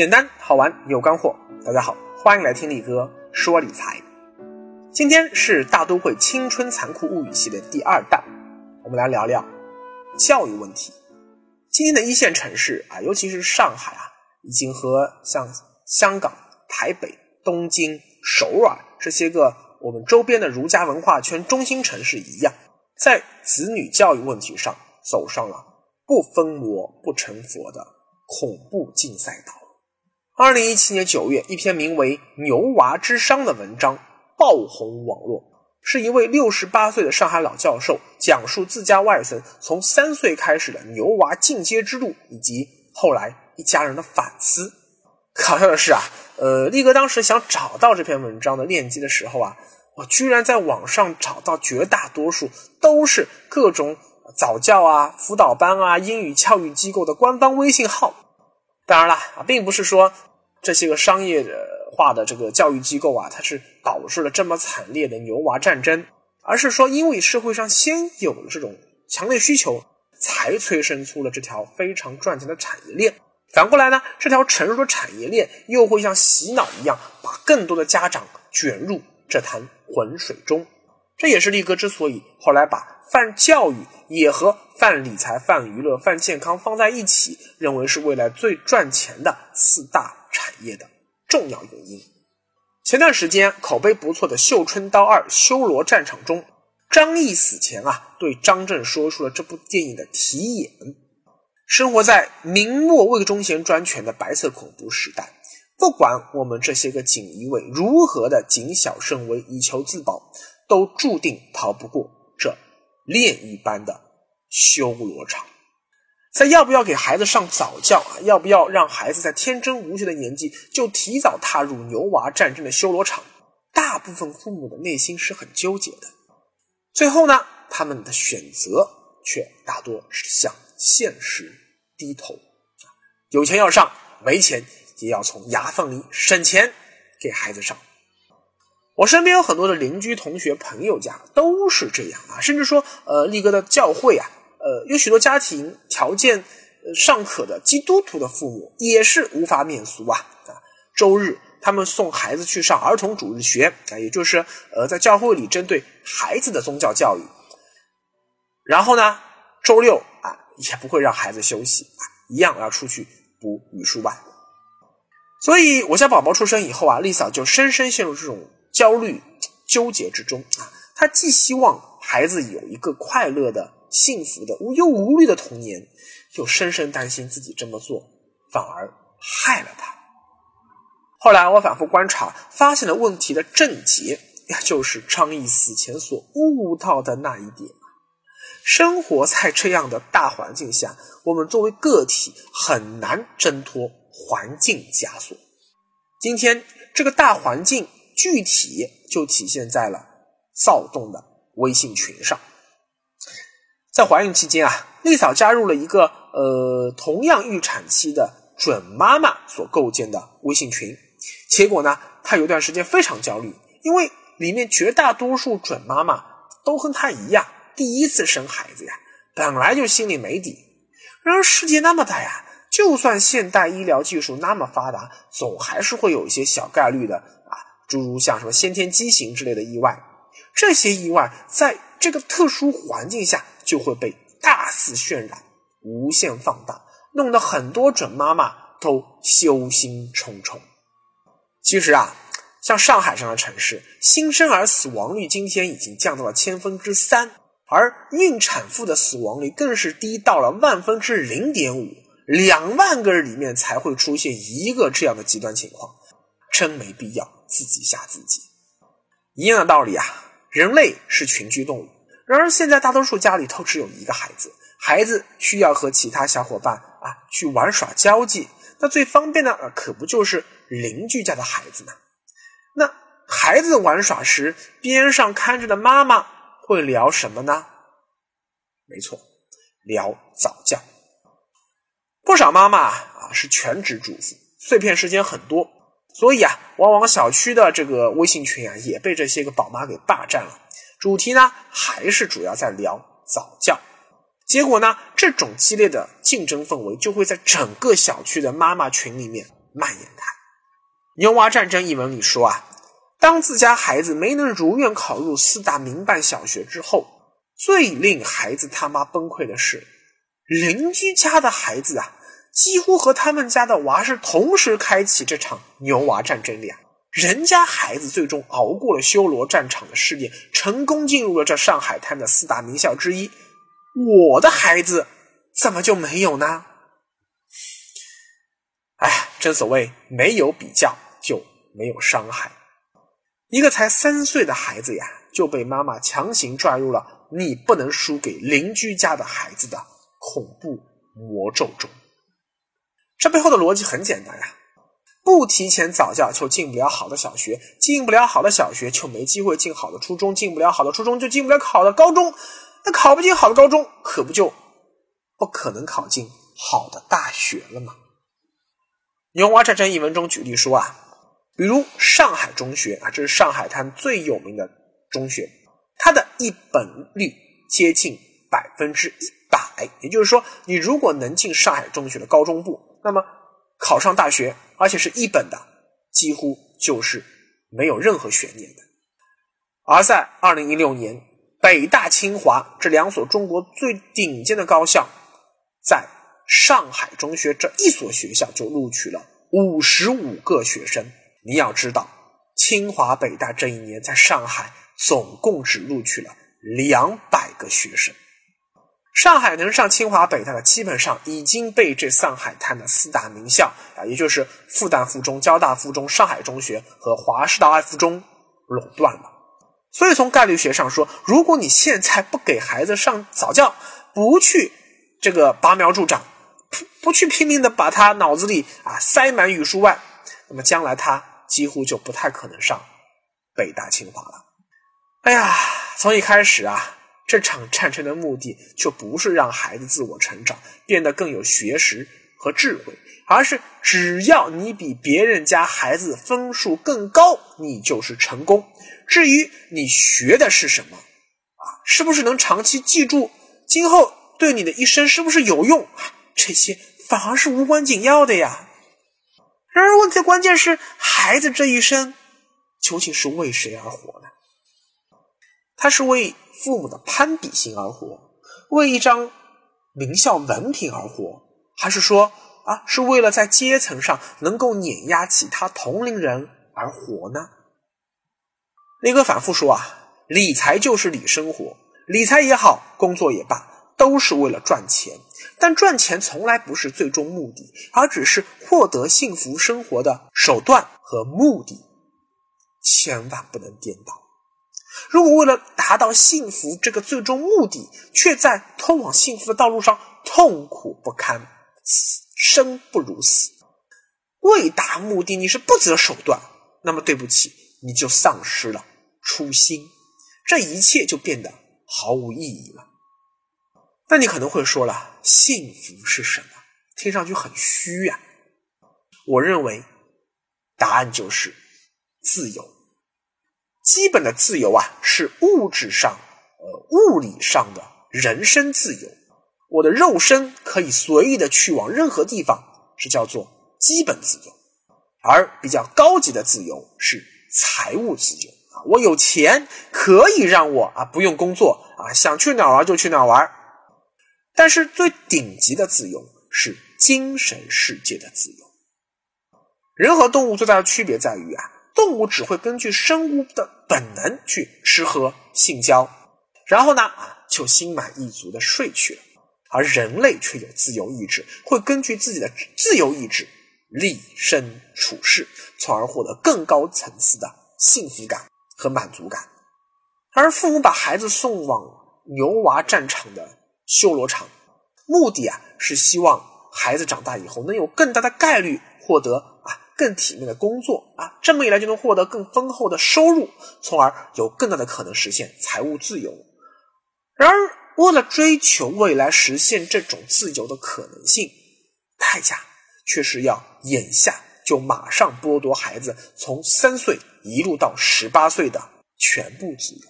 简单好玩有干货，大家好，欢迎来听力哥说理财。今天是大都会青春残酷物语系列第二弹，我们来聊聊教育问题。今天的一线城市啊，尤其是上海啊，已经和像香港、台北、东京、首尔这些个我们周边的儒家文化圈中心城市一样，在子女教育问题上走上了不分魔不成佛的恐怖竞赛道。二零一七年九月，一篇名为《牛娃之殇》的文章爆红网络。是一位六十八岁的上海老教授讲述自家外孙从三岁开始的牛娃进阶之路，以及后来一家人的反思。搞笑的是啊，呃，力哥当时想找到这篇文章的链接的时候啊，我居然在网上找到绝大多数都是各种早教啊、辅导班啊、英语教育机构的官方微信号。当然了啊，并不是说。这些个商业化的这个教育机构啊，它是导致了这么惨烈的牛娃战争，而是说，因为社会上先有了这种强烈需求，才催生出了这条非常赚钱的产业链。反过来呢，这条成熟的产业链又会像洗脑一样，把更多的家长卷入这潭浑水中。这也是力哥之所以后来把泛教育也和泛理财、泛娱乐、泛健康放在一起，认为是未来最赚钱的四大。产业的重要原因。前段时间口碑不错的《绣春刀二：修罗战场》中，张译死前啊对张震说出了这部电影的题眼：生活在明末魏忠贤专权的白色恐怖时代，不管我们这些个锦衣卫如何的谨小慎微以求自保，都注定逃不过这炼狱般的修罗场。在要不要给孩子上早教啊？要不要让孩子在天真无邪的年纪就提早踏入牛娃战争的修罗场？大部分父母的内心是很纠结的。最后呢，他们的选择却大多是向现实低头。有钱要上，没钱也要从牙缝里省钱给孩子上。我身边有很多的邻居、同学、朋友家都是这样啊，甚至说，呃，力哥的教会啊。呃，有许多家庭条件尚可的基督徒的父母也是无法免俗啊啊！周日他们送孩子去上儿童主日学啊，也就是呃在教会里针对孩子的宗教教育。然后呢，周六啊也不会让孩子休息，一样要出去补语数班。所以我家宝宝出生以后啊，丽嫂就深深陷入这种焦虑纠结之中啊。他既希望孩子有一个快乐的。幸福的无忧无虑的童年，又深深担心自己这么做反而害了他。后来我反复观察，发现了问题的症结，就是张毅死前所悟到的那一点。生活在这样的大环境下，我们作为个体很难挣脱环境枷锁。今天这个大环境具体就体现在了躁动的微信群上。在怀孕期间啊，丽嫂加入了一个呃同样预产期的准妈妈所构建的微信群，结果呢，她有段时间非常焦虑，因为里面绝大多数准妈妈都和她一样，第一次生孩子呀，本来就心里没底。然而世界那么大呀，就算现代医疗技术那么发达，总还是会有一些小概率的，诸如像什么先天畸形之类的意外，这些意外在这个特殊环境下。就会被大肆渲染、无限放大，弄得很多准妈妈都忧心忡忡。其实啊，像上海这样的城市，新生儿死亡率今天已经降到了千分之三，而孕产妇的死亡率更是低到了万分之零点五，两万个人里面才会出现一个这样的极端情况，真没必要自己吓自己。一样的道理啊，人类是群居动物。然而，现在大多数家里都只有一个孩子，孩子需要和其他小伙伴啊去玩耍交际，那最方便的，可不就是邻居家的孩子呢？那孩子玩耍时，边上看着的妈妈会聊什么呢？没错，聊早教。不少妈妈啊是全职主妇，碎片时间很多，所以啊，往往小区的这个微信群啊也被这些个宝妈给霸占了。主题呢，还是主要在聊早教，结果呢，这种激烈的竞争氛围就会在整个小区的妈妈群里面蔓延开。牛娃战争一文里说啊，当自家孩子没能如愿考入四大民办小学之后，最令孩子他妈崩溃的是，邻居家的孩子啊，几乎和他们家的娃是同时开启这场牛娃战争的呀。人家孩子最终熬过了修罗战场的试炼，成功进入了这上海滩的四大名校之一。我的孩子怎么就没有呢？哎，正所谓没有比较就没有伤害。一个才三岁的孩子呀，就被妈妈强行拽入了你不能输给邻居家的孩子的恐怖魔咒中。这背后的逻辑很简单呀。不提前早教就进不了好的小学，进不了好的小学就没机会进好的初中，进不了好的初中就进不了好的高中，那考不进好的高中，可不就不可能考进好的大学了吗？牛蛙战争一文中举例说啊，比如上海中学啊，这是上海滩最有名的中学，它的一本率接近百分之一百，也就是说，你如果能进上海中学的高中部，那么。考上大学，而且是一本的，几乎就是没有任何悬念的。而在二零一六年，北大、清华这两所中国最顶尖的高校，在上海中学这一所学校就录取了五十五个学生。你要知道，清华、北大这一年在上海总共只录取了两百个学生。上海能上清华北大的，基本上已经被这上海滩的四大名校啊，也就是复旦附中、交大附中、上海中学和华师大附中垄断了。所以从概率学上说，如果你现在不给孩子上早教，不去这个拔苗助长，不不去拼命的把他脑子里啊塞满语数外，那么将来他几乎就不太可能上北大清华了。哎呀，从一开始啊。这场战争的目的就不是让孩子自我成长，变得更有学识和智慧，而是只要你比别人家孩子分数更高，你就是成功。至于你学的是什么，啊，是不是能长期记住，今后对你的一生是不是有用，这些反而是无关紧要的呀。然而，问题的关键是孩子这一生究竟是为谁而活呢？他是为父母的攀比心而活，为一张名校文凭而活，还是说啊，是为了在阶层上能够碾压其他同龄人而活呢？力哥反复说啊，理财就是理生活，理财也好，工作也罢，都是为了赚钱。但赚钱从来不是最终目的，而只是获得幸福生活的手段和目的，千万不能颠倒。如果为了达到幸福这个最终目的，却在通往幸福的道路上痛苦不堪，生不如死，为达目的你是不择手段，那么对不起，你就丧失了初心，这一切就变得毫无意义了。那你可能会说了，幸福是什么？听上去很虚呀。我认为，答案就是自由。基本的自由啊，是物质上、呃物理上的人身自由。我的肉身可以随意的去往任何地方，是叫做基本自由。而比较高级的自由是财务自由啊，我有钱可以让我啊不用工作啊，想去哪儿玩就去哪儿玩。但是最顶级的自由是精神世界的自由。人和动物最大的区别在于啊。动物只会根据生物的本能去吃喝性交，然后呢啊就心满意足的睡去了。而人类却有自由意志，会根据自己的自由意志立身处世，从而获得更高层次的幸福感和满足感。而父母把孩子送往牛娃战场的修罗场，目的啊是希望孩子长大以后能有更大的概率获得。更体面的工作啊，这么一来就能获得更丰厚的收入，从而有更大的可能实现财务自由。然而，为了追求未来实现这种自由的可能性，代价却是要眼下就马上剥夺孩子从三岁一路到十八岁的全部自由。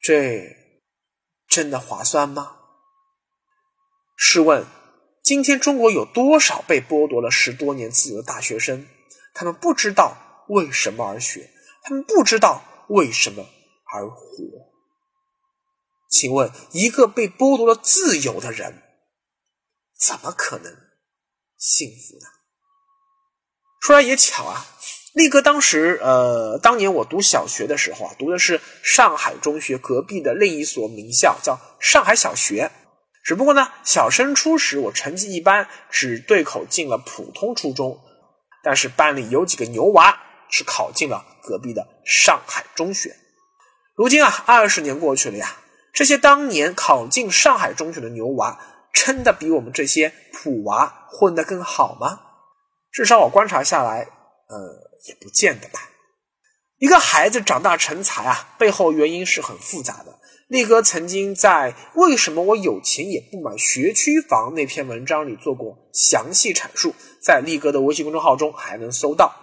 这真的划算吗？试问，今天中国有多少被剥夺了十多年自由的大学生？他们不知道为什么而学，他们不知道为什么而活。请问，一个被剥夺了自由的人，怎么可能幸福呢？说来也巧啊，力哥当时，呃，当年我读小学的时候啊，读的是上海中学隔壁的另一所名校，叫上海小学。只不过呢，小升初时我成绩一般，只对口进了普通初中。但是班里有几个牛娃是考进了隔壁的上海中学。如今啊，二十年过去了呀，这些当年考进上海中学的牛娃，真的比我们这些普娃混得更好吗？至少我观察下来，呃，也不见得吧。一个孩子长大成才啊，背后原因是很复杂的。力哥曾经在《为什么我有钱也不买学区房》那篇文章里做过详细阐述，在力哥的微信公众号中还能搜到。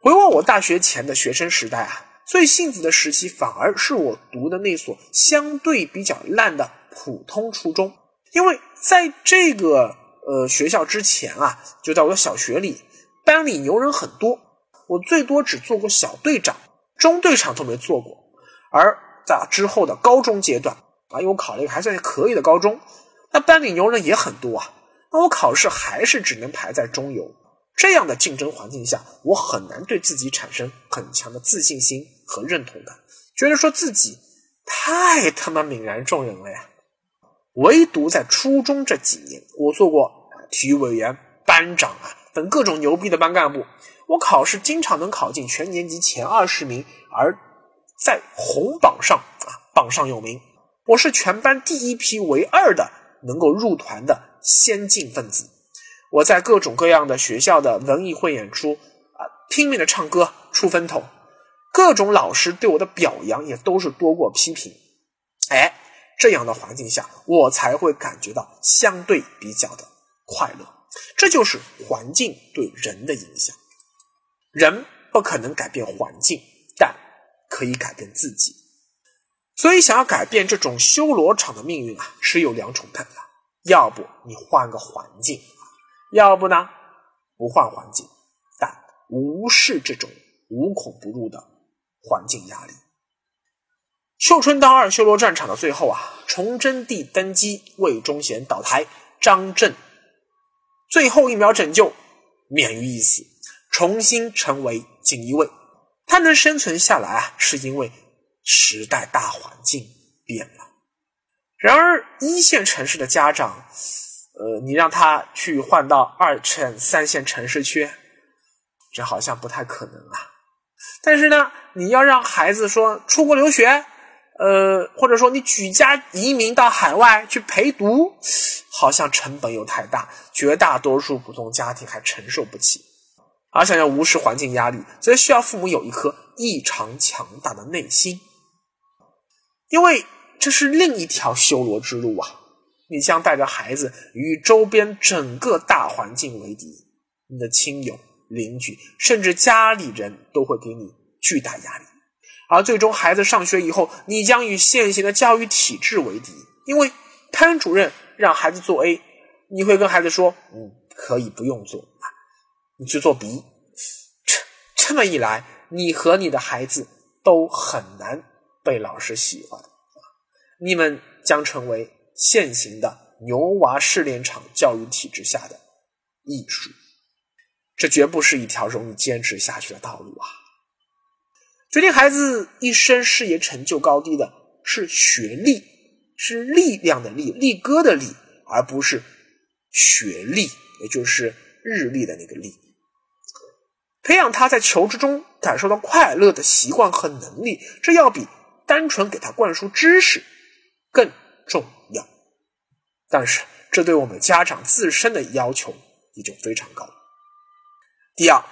回望我大学前的学生时代啊，最幸福的时期反而是我读的那所相对比较烂的普通初中，因为在这个呃学校之前啊，就在我的小学里，班里牛人很多，我最多只做过小队长，中队长都没做过，而。在之后的高中阶段啊，因为我考了一个还算可以的高中，那班里牛人也很多啊，那我考试还是只能排在中游。这样的竞争环境下，我很难对自己产生很强的自信心和认同感，觉得说自己太他妈泯然众人了呀。唯独在初中这几年，我做过体育委员、班长啊等各种牛逼的班干部，我考试经常能考进全年级前二十名，而。在红榜上啊，榜上有名。我是全班第一批唯二的能够入团的先进分子。我在各种各样的学校的文艺会演出啊，拼命的唱歌出风头。各种老师对我的表扬也都是多过批评。哎，这样的环境下，我才会感觉到相对比较的快乐。这就是环境对人的影响。人不可能改变环境，但。可以改变自己，所以想要改变这种修罗场的命运啊，只有两种办法：要不你换个环境，要不呢不换环境，但无视这种无孔不入的环境压力。绣春刀二修罗战场的最后啊，崇祯帝登基，魏忠贤倒台，张震最后一秒拯救，免于一死，重新成为锦衣卫。他能生存下来啊，是因为时代大环境变了。然而，一线城市的家长，呃，你让他去换到二线、三线城市去，这好像不太可能啊。但是呢，你要让孩子说出国留学，呃，或者说你举家移民到海外去陪读，好像成本又太大，绝大多数普通家庭还承受不起。而想要无视环境压力，则需要父母有一颗异常强大的内心，因为这是另一条修罗之路啊！你将带着孩子与周边整个大环境为敌，你的亲友、邻居，甚至家里人都会给你巨大压力。而最终，孩子上学以后，你将与现行的教育体制为敌，因为班主任让孩子做 A，你会跟孩子说：“嗯，可以不用做。”你去做 B，这这么一来，你和你的孩子都很难被老师喜欢，你们将成为现行的牛娃试炼场教育体制下的艺术，这绝不是一条容易坚持下去的道路啊！决定孩子一生事业成就高低的是学历，是力量的力，力哥的力，而不是学历，也就是日历的那个历。培养他在求知中感受到快乐的习惯和能力，这要比单纯给他灌输知识更重要。但是，这对我们家长自身的要求也就非常高。第二，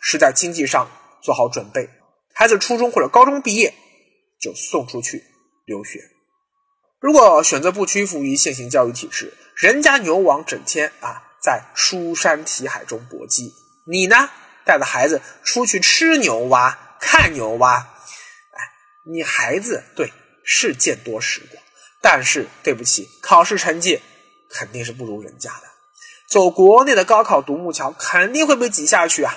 是在经济上做好准备，孩子初中或者高中毕业就送出去留学。如果选择不屈服于现行教育体制，人家牛王整天啊在书山题海中搏击，你呢？带着孩子出去吃牛蛙、看牛蛙，哎，你孩子对是见多识广，但是对不起，考试成绩肯定是不如人家的。走国内的高考独木桥肯定会被挤下去啊。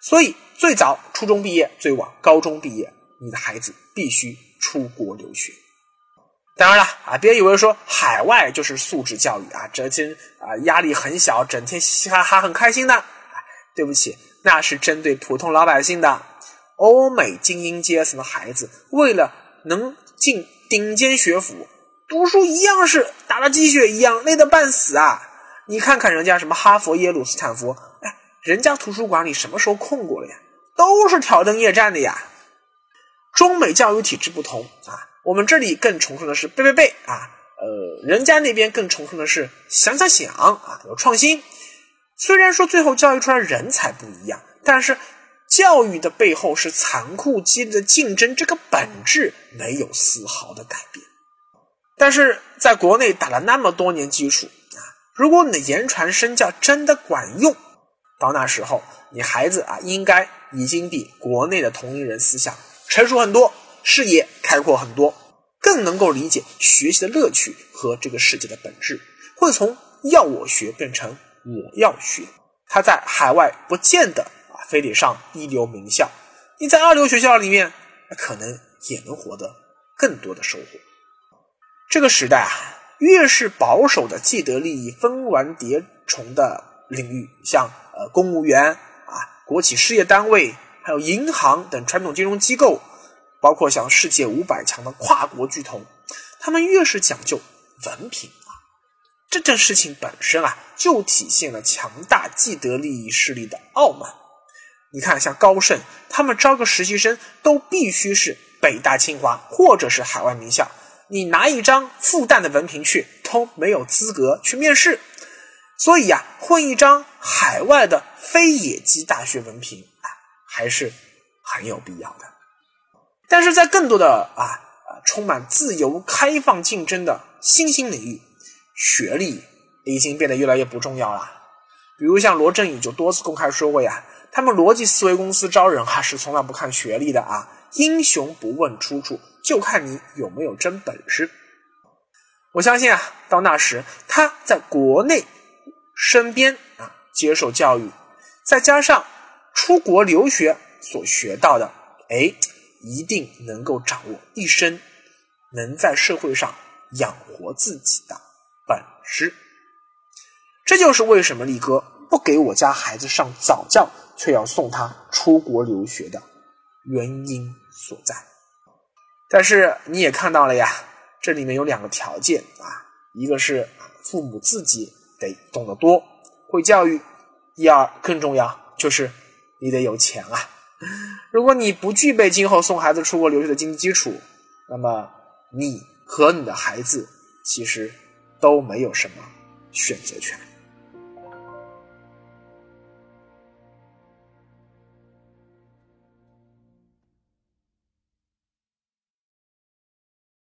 所以，最早初中毕业，最晚高中毕业，你的孩子必须出国留学。当然了啊，别以为说海外就是素质教育啊，这真啊压力很小，整天嘻嘻哈哈很开心的。对不起，那是针对普通老百姓的。欧美精英阶层的孩子，为了能进顶尖学府，读书一样是打了鸡血一样，累得半死啊！你看看人家什么哈佛、耶鲁、斯坦福，哎，人家图书馆里什么时候空过了呀？都是挑灯夜战的呀。中美教育体制不同啊。我们这里更崇尚的是背背背啊，呃，人家那边更崇尚的是想想想啊，有创新。虽然说最后教育出来人才不一样，但是教育的背后是残酷激烈的竞争，这个本质没有丝毫的改变。但是在国内打了那么多年基础啊，如果你的言传身教真的管用，到那时候你孩子啊，应该已经比国内的同龄人思想成熟很多。视野开阔很多，更能够理解学习的乐趣和这个世界的本质，会从要我学变成我要学。他在海外不见得啊，非得上一流名校，你在二流学校里面，可能也能获得更多的收获。这个时代啊，越是保守的既得利益分完叠重的领域，像呃公务员啊、国企事业单位，还有银行等传统金融机构。包括像世界五百强的跨国巨头，他们越是讲究文凭啊，这件事情本身啊，就体现了强大既得利益势力的傲慢。你看，像高盛，他们招个实习生都必须是北大、清华或者是海外名校，你拿一张复旦的文凭去都没有资格去面试。所以呀，混一张海外的非野鸡大学文凭啊，还是很有必要的。但是在更多的啊啊充满自由、开放、竞争的新兴领域，学历已经变得越来越不重要了。比如像罗振宇就多次公开说过呀，他们逻辑思维公司招人哈是从来不看学历的啊，英雄不问出处，就看你有没有真本事。我相信啊，到那时他在国内身边啊接受教育，再加上出国留学所学到的，哎。一定能够掌握一身能在社会上养活自己的本事，这就是为什么力哥不给我家孩子上早教，却要送他出国留学的原因所在。但是你也看到了呀，这里面有两个条件啊，一个是父母自己得懂得多，会教育；第二更重要就是你得有钱啊。如果你不具备今后送孩子出国留学的经济基础，那么你和你的孩子其实都没有什么选择权。